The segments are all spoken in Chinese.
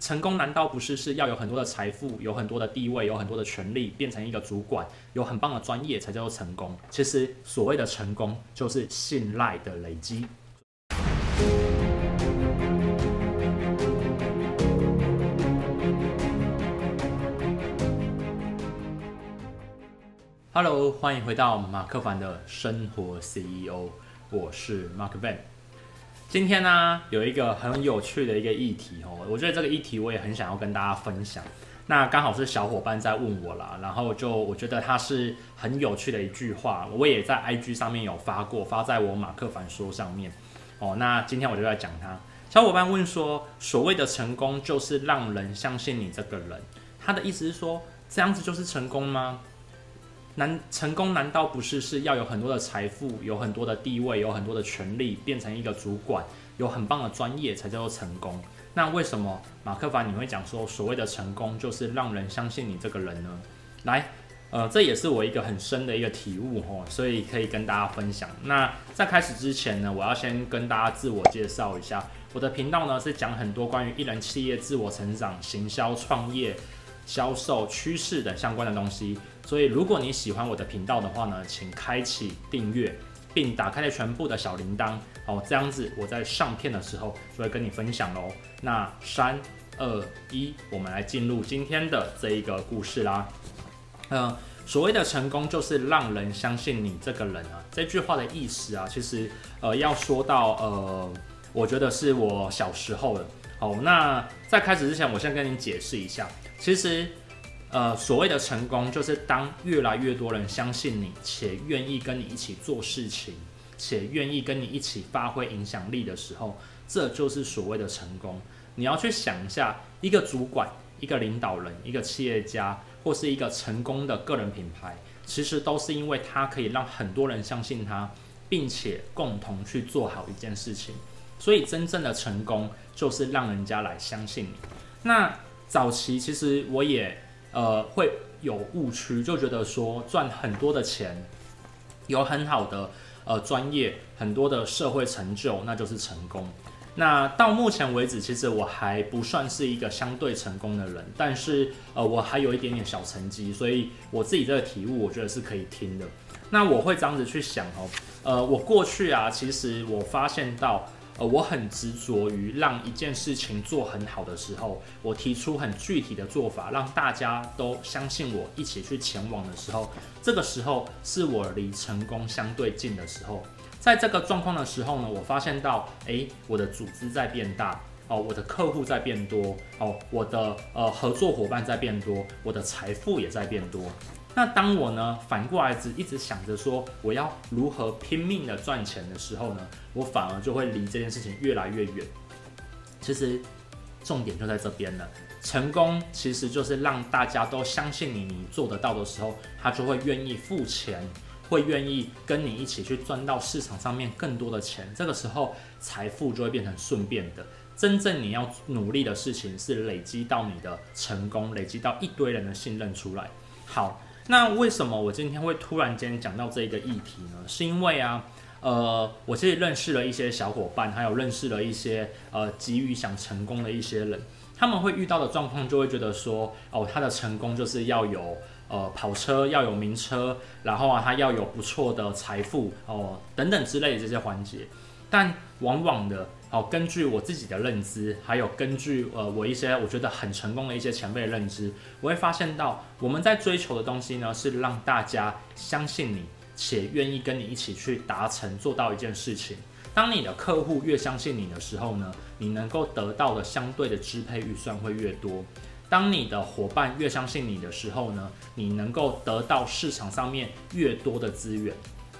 成功难道不是是要有很多的财富，有很多的地位，有很多的权利，变成一个主管，有很棒的专业才叫做成功？其实所谓的成功就是信赖的累积。Hello，欢迎回到马克凡的生活 CEO，我是 Mark Van。今天呢，有一个很有趣的一个议题哦，我觉得这个议题我也很想要跟大家分享。那刚好是小伙伴在问我啦，然后就我觉得它是很有趣的一句话，我也在 IG 上面有发过，发在我马克凡说上面哦。那今天我就来讲它。小伙伴问说，所谓的成功就是让人相信你这个人，他的意思是说，这样子就是成功吗？难成功难道不是是要有很多的财富，有很多的地位，有很多的权利，变成一个主管，有很棒的专业才叫做成功？那为什么马克凡你会讲说所谓的成功就是让人相信你这个人呢？来，呃，这也是我一个很深的一个体悟哦，所以可以跟大家分享。那在开始之前呢，我要先跟大家自我介绍一下，我的频道呢是讲很多关于一人企业自我成长、行销、创业、销售、趋势等相关的东西。所以，如果你喜欢我的频道的话呢，请开启订阅，并打开了全部的小铃铛，哦，这样子我在上片的时候就会跟你分享喽。那三二一，我们来进入今天的这一个故事啦。嗯、所谓的成功就是让人相信你这个人啊，这句话的意思啊，其实呃要说到呃，我觉得是我小时候的。好，那在开始之前，我先跟你解释一下，其实。呃，所谓的成功，就是当越来越多人相信你，且愿意跟你一起做事情，且愿意跟你一起发挥影响力的时候，这就是所谓的成功。你要去想一下，一个主管、一个领导人、一个企业家，或是一个成功的个人品牌，其实都是因为他可以让很多人相信他，并且共同去做好一件事情。所以，真正的成功就是让人家来相信你。那早期其实我也。呃，会有误区，就觉得说赚很多的钱，有很好的呃专业，很多的社会成就，那就是成功。那到目前为止，其实我还不算是一个相对成功的人，但是呃，我还有一点点小成绩，所以我自己这个体悟，我觉得是可以听的。那我会这样子去想哦，呃，我过去啊，其实我发现到。呃，我很执着于让一件事情做很好的时候，我提出很具体的做法，让大家都相信我，一起去前往的时候，这个时候是我离成功相对近的时候。在这个状况的时候呢，我发现到，诶，我的组织在变大，哦，我的客户在变多，哦，我的呃合作伙伴在变多，我的财富也在变多。那当我呢反过来只一直想着说我要如何拼命的赚钱的时候呢，我反而就会离这件事情越来越远。其实重点就在这边了，成功其实就是让大家都相信你，你做得到的时候，他就会愿意付钱，会愿意跟你一起去赚到市场上面更多的钱。这个时候财富就会变成顺便的。真正你要努力的事情是累积到你的成功，累积到一堆人的信任出来。好。那为什么我今天会突然间讲到这个议题呢？是因为啊，呃，我其实认识了一些小伙伴，还有认识了一些呃急于想成功的一些人，他们会遇到的状况就会觉得说，哦，他的成功就是要有呃跑车，要有名车，然后啊，他要有不错的财富哦等等之类的这些环节，但往往的。好，根据我自己的认知，还有根据呃我一些我觉得很成功的一些前辈的认知，我会发现到我们在追求的东西呢，是让大家相信你，且愿意跟你一起去达成做到一件事情。当你的客户越相信你的时候呢，你能够得到的相对的支配预算会越多。当你的伙伴越相信你的时候呢，你能够得到市场上面越多的资源。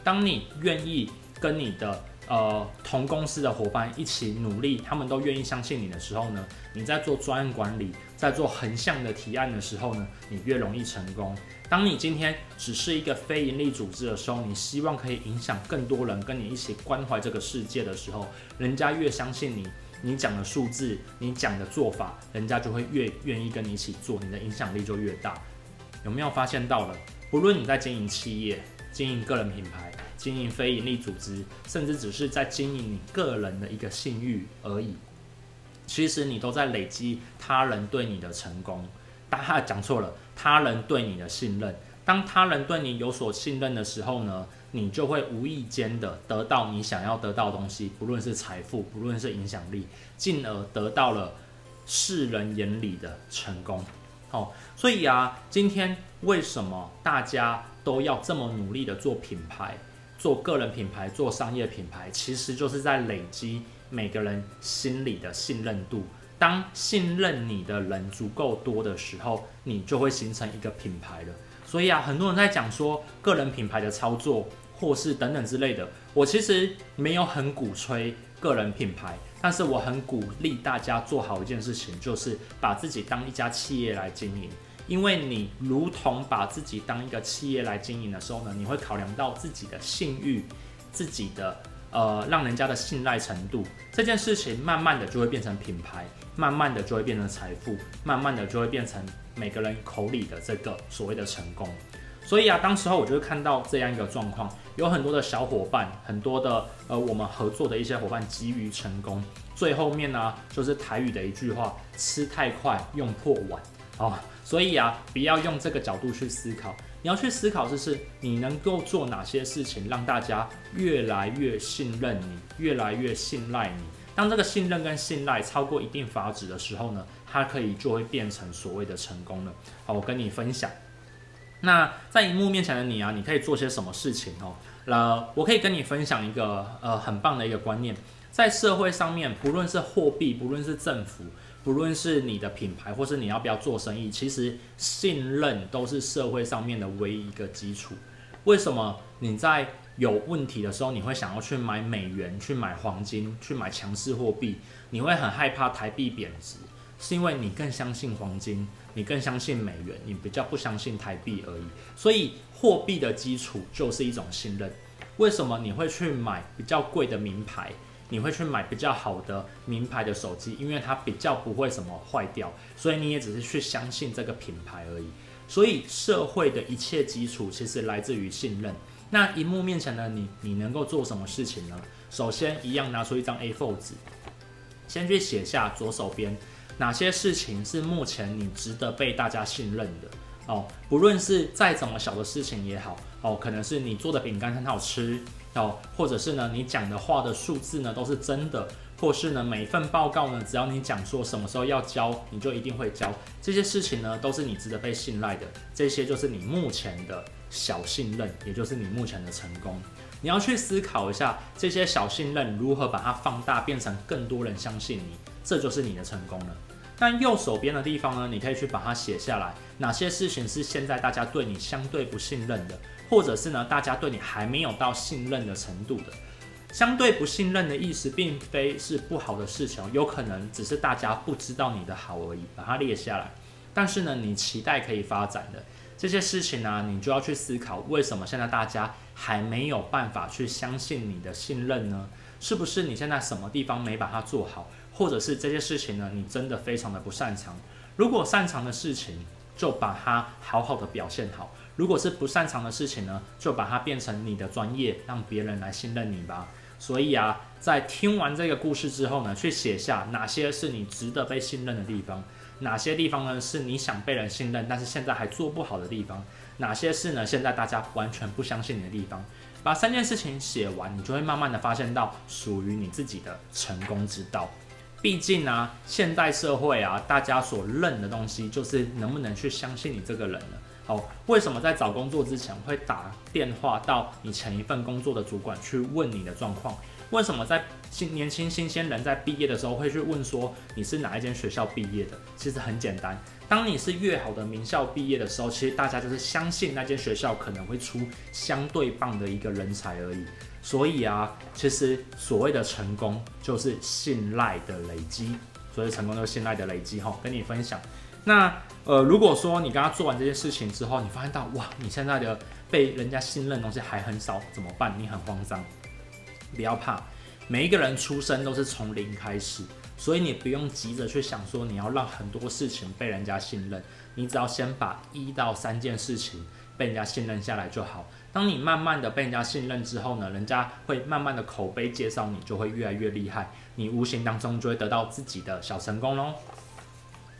当你愿意跟你的呃，同公司的伙伴一起努力，他们都愿意相信你的时候呢，你在做专案管理，在做横向的提案的时候呢，你越容易成功。当你今天只是一个非营利组织的时候，你希望可以影响更多人跟你一起关怀这个世界的时候，人家越相信你，你讲的数字，你讲的做法，人家就会越愿意跟你一起做，你的影响力就越大。有没有发现到了？不论你在经营企业，经营个人品牌。经营非营利组织，甚至只是在经营你个人的一个信誉而已。其实你都在累积他人对你的成功。大家讲错了，他人对你的信任。当他人对你有所信任的时候呢，你就会无意间的得到你想要得到的东西，不论是财富，不论是影响力，进而得到了世人眼里的成功。哦，所以啊，今天为什么大家都要这么努力的做品牌，做个人品牌，做商业品牌，其实就是在累积每个人心里的信任度。当信任你的人足够多的时候，你就会形成一个品牌了。所以啊，很多人在讲说个人品牌的操作，或是等等之类的。我其实没有很鼓吹个人品牌，但是我很鼓励大家做好一件事情，就是把自己当一家企业来经营。因为你如同把自己当一个企业来经营的时候呢，你会考量到自己的信誉，自己的呃让人家的信赖程度，这件事情慢慢的就会变成品牌，慢慢的就会变成财富，慢慢的就会变成。每个人口里的这个所谓的成功，所以啊，当时候我就看到这样一个状况，有很多的小伙伴，很多的呃，我们合作的一些伙伴急于成功，最后面呢，就是台语的一句话：吃太快，用破碗哦。所以啊，不要用这个角度去思考，你要去思考就是你能够做哪些事情，让大家越来越信任你，越来越信赖你。当这个信任跟信赖超过一定法值的时候呢，它可以就会变成所谓的成功了。好，我跟你分享。那在荧幕面前的你啊，你可以做些什么事情哦？呃，我可以跟你分享一个呃很棒的一个观念，在社会上面，不论是货币，不论是政府，不论是你的品牌，或是你要不要做生意，其实信任都是社会上面的唯一一个基础。为什么你在有问题的时候，你会想要去买美元、去买黄金、去买强势货币？你会很害怕台币贬值，是因为你更相信黄金，你更相信美元，你比较不相信台币而已。所以货币的基础就是一种信任。为什么你会去买比较贵的名牌？你会去买比较好的名牌的手机？因为它比较不会什么坏掉，所以你也只是去相信这个品牌而已。所以社会的一切基础其实来自于信任。那荧幕面前的你，你能够做什么事情呢？首先，一样拿出一张 A4 纸，先去写下左手边哪些事情是目前你值得被大家信任的哦。不论是再怎么小的事情也好哦，可能是你做的饼干很好吃哦，或者是呢你讲的话的数字呢都是真的，或是呢每一份报告呢，只要你讲说什么时候要交，你就一定会交。这些事情呢都是你值得被信赖的，这些就是你目前的。小信任，也就是你目前的成功。你要去思考一下，这些小信任如何把它放大，变成更多人相信你，这就是你的成功了。但右手边的地方呢，你可以去把它写下来，哪些事情是现在大家对你相对不信任的，或者是呢，大家对你还没有到信任的程度的。相对不信任的意思，并非是不好的事情，有可能只是大家不知道你的好而已，把它列下来。但是呢，你期待可以发展的。这些事情呢，你就要去思考，为什么现在大家还没有办法去相信你的信任呢？是不是你现在什么地方没把它做好，或者是这些事情呢，你真的非常的不擅长？如果擅长的事情，就把它好好的表现好；如果是不擅长的事情呢，就把它变成你的专业，让别人来信任你吧。所以啊，在听完这个故事之后呢，去写下哪些是你值得被信任的地方。哪些地方呢，是你想被人信任，但是现在还做不好的地方？哪些是呢，现在大家完全不相信你的地方？把三件事情写完，你就会慢慢的发现到属于你自己的成功之道。毕竟啊，现代社会啊，大家所认的东西就是能不能去相信你这个人呢？好，为什么在找工作之前会打电话到你前一份工作的主管去问你的状况？为什么在新年轻新鲜人在毕业的时候会去问说你是哪一间学校毕业的？其实很简单，当你是越好的名校毕业的时候，其实大家就是相信那间学校可能会出相对棒的一个人才而已。所以啊，其实所谓的成功就是信赖的累积，所以成功就是信赖的累积哈。跟你分享，那呃，如果说你刚刚做完这件事情之后，你发现到哇，你现在的被人家信任东西还很少，怎么办？你很慌张。不要怕，每一个人出生都是从零开始，所以你不用急着去想说你要让很多事情被人家信任，你只要先把一到三件事情被人家信任下来就好。当你慢慢的被人家信任之后呢，人家会慢慢的口碑介绍你，就会越来越厉害。你无形当中就会得到自己的小成功喽。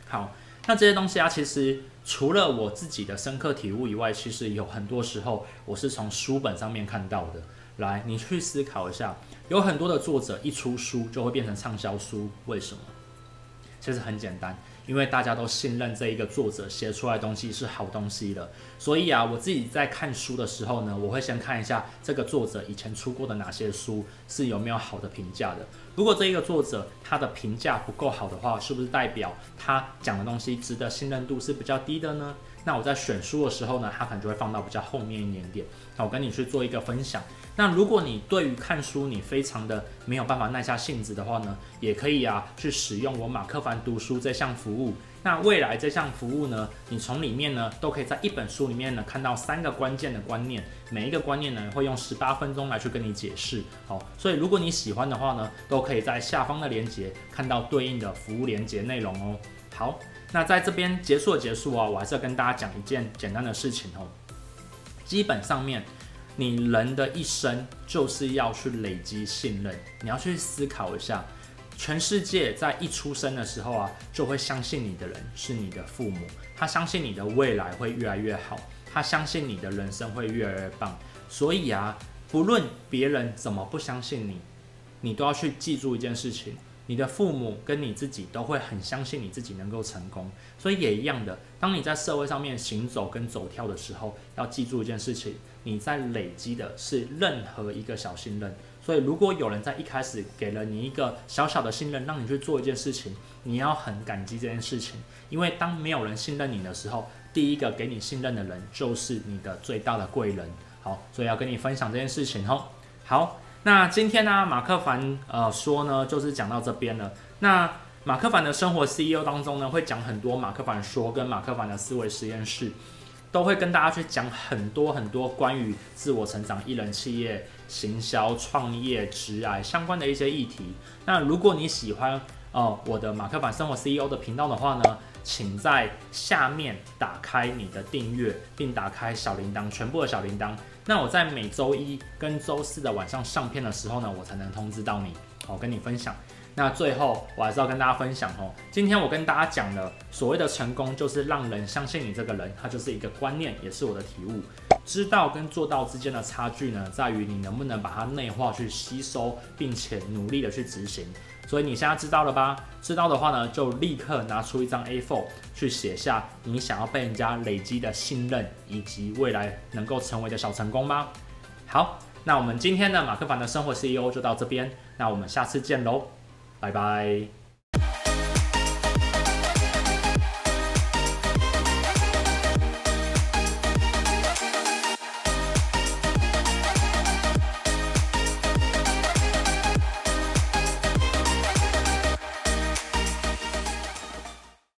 好，那这些东西啊，其实除了我自己的深刻体悟以外，其实有很多时候我是从书本上面看到的。来，你去思考一下，有很多的作者一出书就会变成畅销书，为什么？其实很简单。因为大家都信任这一个作者写出来的东西是好东西的，所以啊，我自己在看书的时候呢，我会先看一下这个作者以前出过的哪些书是有没有好的评价的。如果这一个作者他的评价不够好的话，是不是代表他讲的东西值得信任度是比较低的呢？那我在选书的时候呢，它可能就会放到比较后面一点点。那我跟你去做一个分享。那如果你对于看书你非常的没有办法耐下性子的话呢，也可以啊去使用我马克凡读书这项服务。那未来这项服务呢，你从里面呢都可以在一本书里面呢看到三个关键的观念，每一个观念呢会用十八分钟来去跟你解释。好，所以如果你喜欢的话呢，都可以在下方的链接看到对应的服务链接内容哦。好，那在这边结束的结束啊，我还是要跟大家讲一件简单的事情哦，基本上面。你人的一生就是要去累积信任，你要去思考一下，全世界在一出生的时候啊，就会相信你的人是你的父母，他相信你的未来会越来越好，他相信你的人生会越来越棒。所以啊，不论别人怎么不相信你，你都要去记住一件事情。你的父母跟你自己都会很相信你自己能够成功，所以也一样的。当你在社会上面行走跟走跳的时候，要记住一件事情：你在累积的是任何一个小信任。所以，如果有人在一开始给了你一个小小的信任，让你去做一件事情，你要很感激这件事情，因为当没有人信任你的时候，第一个给你信任的人就是你的最大的贵人。好，所以要跟你分享这件事情哦。好。那今天呢，马克凡呃说呢，就是讲到这边了。那马克凡的生活 CEO 当中呢，会讲很多马克凡说跟马克凡的思维实验室，都会跟大家去讲很多很多关于自我成长、一人企业、行销、创业、职涯相关的一些议题。那如果你喜欢呃我的马克凡生活 CEO 的频道的话呢，请在下面打开你的订阅，并打开小铃铛，全部的小铃铛。那我在每周一跟周四的晚上上片的时候呢，我才能通知到你，好跟你分享。那最后我还是要跟大家分享哦，今天我跟大家讲的所谓的成功，就是让人相信你这个人，它就是一个观念，也是我的体悟。知道跟做到之间的差距呢，在于你能不能把它内化去吸收，并且努力的去执行。所以你现在知道了吧？知道的话呢，就立刻拿出一张 A4 去写下你想要被人家累积的信任，以及未来能够成为的小成功吧。好，那我们今天的马克凡的生活 CEO 就到这边，那我们下次见喽，拜拜。